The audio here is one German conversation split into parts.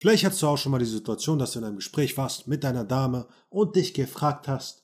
Vielleicht hattest du auch schon mal die Situation, dass du in einem Gespräch warst mit deiner Dame und dich gefragt hast,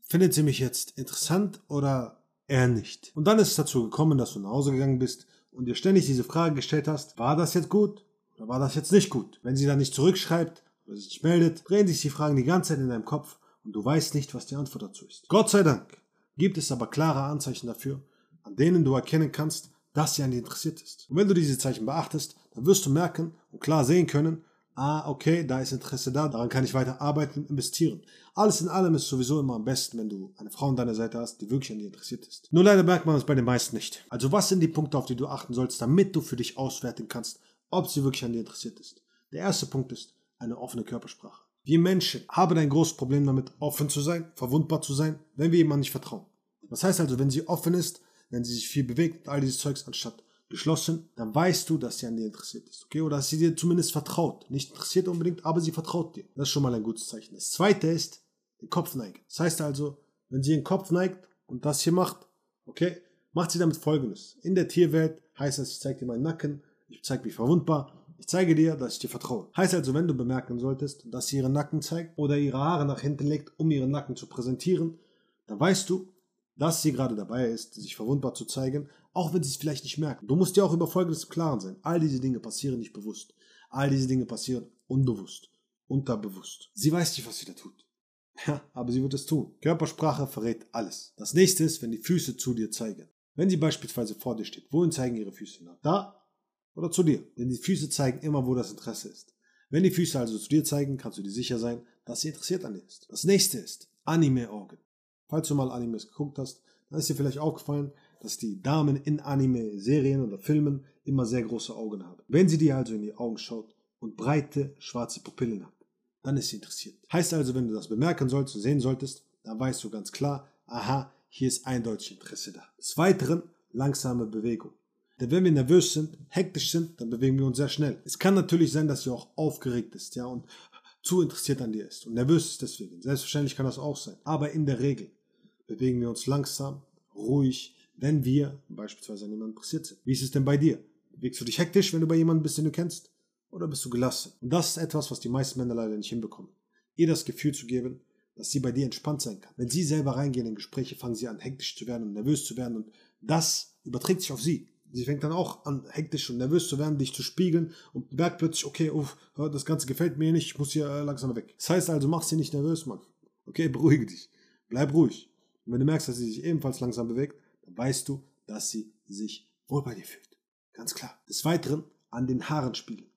findet sie mich jetzt interessant oder eher nicht? Und dann ist es dazu gekommen, dass du nach Hause gegangen bist und dir ständig diese Frage gestellt hast, war das jetzt gut oder war das jetzt nicht gut? Wenn sie dann nicht zurückschreibt oder sich nicht meldet, drehen sich die Fragen die ganze Zeit in deinem Kopf und du weißt nicht, was die Antwort dazu ist. Gott sei Dank gibt es aber klare Anzeichen dafür, an denen du erkennen kannst, dass sie an dir interessiert ist. Und wenn du diese Zeichen beachtest, dann wirst du merken und klar sehen können, ah, okay, da ist Interesse da, daran kann ich weiter arbeiten und investieren. Alles in allem ist sowieso immer am besten, wenn du eine Frau an deiner Seite hast, die wirklich an dir interessiert ist. Nur leider merkt man es bei den meisten nicht. Also was sind die Punkte, auf die du achten sollst, damit du für dich auswerten kannst, ob sie wirklich an dir interessiert ist? Der erste Punkt ist eine offene Körpersprache. Wir Menschen haben ein großes Problem damit, offen zu sein, verwundbar zu sein, wenn wir jemandem nicht vertrauen. Das heißt also, wenn sie offen ist, wenn sie sich viel bewegt, all dieses Zeugs anstatt geschlossen, dann weißt du, dass sie an dir interessiert ist, okay? Oder dass sie dir zumindest vertraut. Nicht interessiert unbedingt, aber sie vertraut dir. Das ist schon mal ein gutes Zeichen. Das zweite ist, den Kopf neigen. Das heißt also, wenn sie den Kopf neigt und das hier macht, okay, macht sie damit folgendes. In der Tierwelt heißt das, ich zeige dir meinen Nacken, ich zeige mich verwundbar, ich zeige dir, dass ich dir vertraue. Heißt also, wenn du bemerken solltest, dass sie ihren Nacken zeigt oder ihre Haare nach hinten legt, um ihren Nacken zu präsentieren, dann weißt du, dass sie gerade dabei ist, sich verwundbar zu zeigen, auch wenn sie es vielleicht nicht merken. Du musst dir auch über Folgendes im Klaren sein. All diese Dinge passieren nicht bewusst. All diese Dinge passieren unbewusst, unterbewusst. Sie weiß nicht, was sie da tut. Ja, aber sie wird es tun. Körpersprache verrät alles. Das nächste ist, wenn die Füße zu dir zeigen. Wenn sie beispielsweise vor dir steht, wohin zeigen ihre Füße nach? Da oder zu dir? Denn die Füße zeigen immer, wo das Interesse ist. Wenn die Füße also zu dir zeigen, kannst du dir sicher sein, dass sie interessiert an dir ist. Das nächste ist Anime-Augen. Falls du mal Animes geguckt hast, dann ist dir vielleicht aufgefallen, dass die Damen in Anime-Serien oder Filmen immer sehr große Augen haben. Wenn sie dir also in die Augen schaut und breite schwarze Pupillen hat, dann ist sie interessiert. Heißt also, wenn du das bemerken sollst und sehen solltest, dann weißt du ganz klar, aha, hier ist eindeutig Interesse da. Des Weiteren langsame Bewegung. Denn wenn wir nervös sind, hektisch sind, dann bewegen wir uns sehr schnell. Es kann natürlich sein, dass sie auch aufgeregt ist, ja, und zu interessiert an dir ist und nervös ist deswegen. Selbstverständlich kann das auch sein. Aber in der Regel bewegen wir uns langsam, ruhig, wenn wir beispielsweise an jemanden interessiert sind. Wie ist es denn bei dir? Bewegst du dich hektisch, wenn du bei jemandem bist, den du kennst? Oder bist du gelassen? Und das ist etwas, was die meisten Männer leider nicht hinbekommen. Ihr das Gefühl zu geben, dass sie bei dir entspannt sein kann. Wenn sie selber reingehen in Gespräche, fangen sie an, hektisch zu werden und nervös zu werden und das überträgt sich auf sie. Sie fängt dann auch an, hektisch und nervös zu werden, dich zu spiegeln und merkt plötzlich, okay, uff, das Ganze gefällt mir nicht, ich muss hier äh, langsam weg. Das heißt also, mach sie nicht nervös, Mann. Okay, beruhige dich. Bleib ruhig. Und wenn du merkst, dass sie sich ebenfalls langsam bewegt, dann weißt du, dass sie sich wohl bei dir fühlt. Ganz klar. Des Weiteren an den Haaren spiegeln.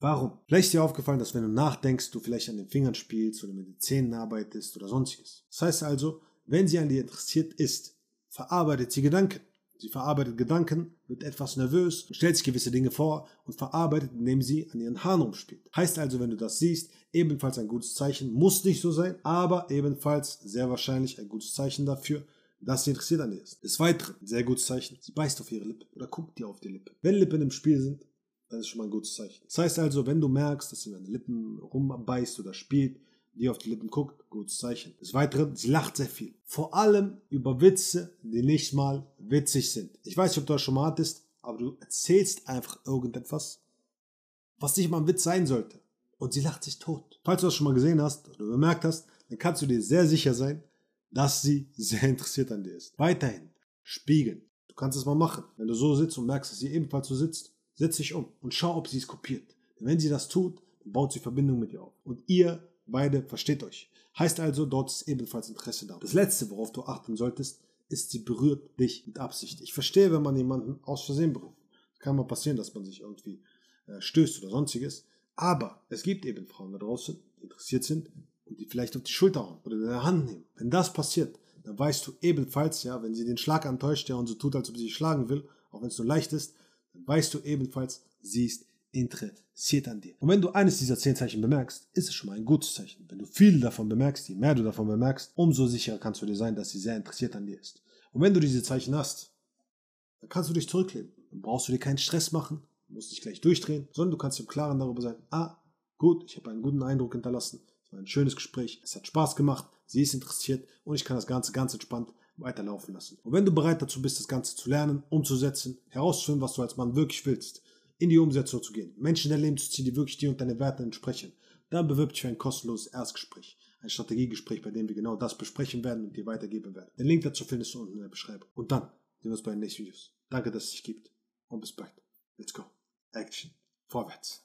Warum? Vielleicht ist dir aufgefallen, dass wenn du nachdenkst, du vielleicht an den Fingern spielst oder mit den Zähnen arbeitest oder sonstiges. Das heißt also, wenn sie an dir interessiert ist, verarbeitet sie Gedanken. Sie verarbeitet Gedanken, wird etwas nervös, stellt sich gewisse Dinge vor und verarbeitet, indem sie an ihren Haaren rumspielt. Heißt also, wenn du das siehst, ebenfalls ein gutes Zeichen, muss nicht so sein, aber ebenfalls sehr wahrscheinlich ein gutes Zeichen dafür, dass sie interessiert an dir ist. Des Weiteren, sehr gutes Zeichen, sie beißt auf ihre Lippe oder guckt dir auf die Lippe. Wenn Lippen im Spiel sind, das ist schon mal ein gutes Zeichen. Das heißt also, wenn du merkst, dass sie den Lippen rumbeißt oder spielt, die auf die Lippen guckt, gutes Zeichen. Des Weiteren, sie lacht sehr viel. Vor allem über Witze, die nicht mal witzig sind. Ich weiß nicht, ob du das schon mal hattest, aber du erzählst einfach irgendetwas, was nicht mal ein Witz sein sollte. Und sie lacht sich tot. Falls du das schon mal gesehen hast oder bemerkt hast, dann kannst du dir sehr sicher sein, dass sie sehr interessiert an dir ist. Weiterhin, spiegeln. Du kannst es mal machen. Wenn du so sitzt und merkst, dass sie ebenfalls so sitzt, Setz dich um und schau, ob sie es kopiert. Denn wenn sie das tut, dann baut sie Verbindung mit dir auf. Und ihr beide versteht euch. Heißt also, dort ist ebenfalls Interesse da. Das letzte, worauf du achten solltest, ist, sie berührt dich mit Absicht. Ich verstehe, wenn man jemanden aus Versehen berührt. Kann mal passieren, dass man sich irgendwie äh, stößt oder sonstiges. Aber es gibt eben Frauen da draußen, die interessiert sind und die vielleicht auf die Schulter hauen oder in der Hand nehmen. Wenn das passiert, dann weißt du ebenfalls, ja, wenn sie den Schlag antäuscht, ja, und so tut, als ob sie dich schlagen will, auch wenn es nur leicht ist, dann weißt du ebenfalls, sie ist interessiert an dir. Und wenn du eines dieser zehn Zeichen bemerkst, ist es schon mal ein gutes Zeichen. Wenn du viele davon bemerkst, je mehr du davon bemerkst, umso sicherer kannst du dir sein, dass sie sehr interessiert an dir ist. Und wenn du diese Zeichen hast, dann kannst du dich zurücklehnen. Dann brauchst du dir keinen Stress machen, musst dich gleich durchdrehen, sondern du kannst im Klaren darüber sein, ah, gut, ich habe einen guten Eindruck hinterlassen, war ein schönes Gespräch, es hat Spaß gemacht, sie ist interessiert und ich kann das Ganze ganz entspannt weiterlaufen lassen. Und wenn du bereit dazu bist, das Ganze zu lernen, umzusetzen, herauszufinden, was du als Mann wirklich willst, in die Umsetzung zu gehen, Menschen in dein Leben zu ziehen, die wirklich dir und deine Werte entsprechen, dann bewirb dich für ein kostenloses Erstgespräch, ein Strategiegespräch, bei dem wir genau das besprechen werden und dir weitergeben werden. Den Link dazu findest du unten in der Beschreibung. Und dann sehen wir uns bei den nächsten Videos. Danke, dass es dich gibt und bis bald. Let's go. Action. Vorwärts.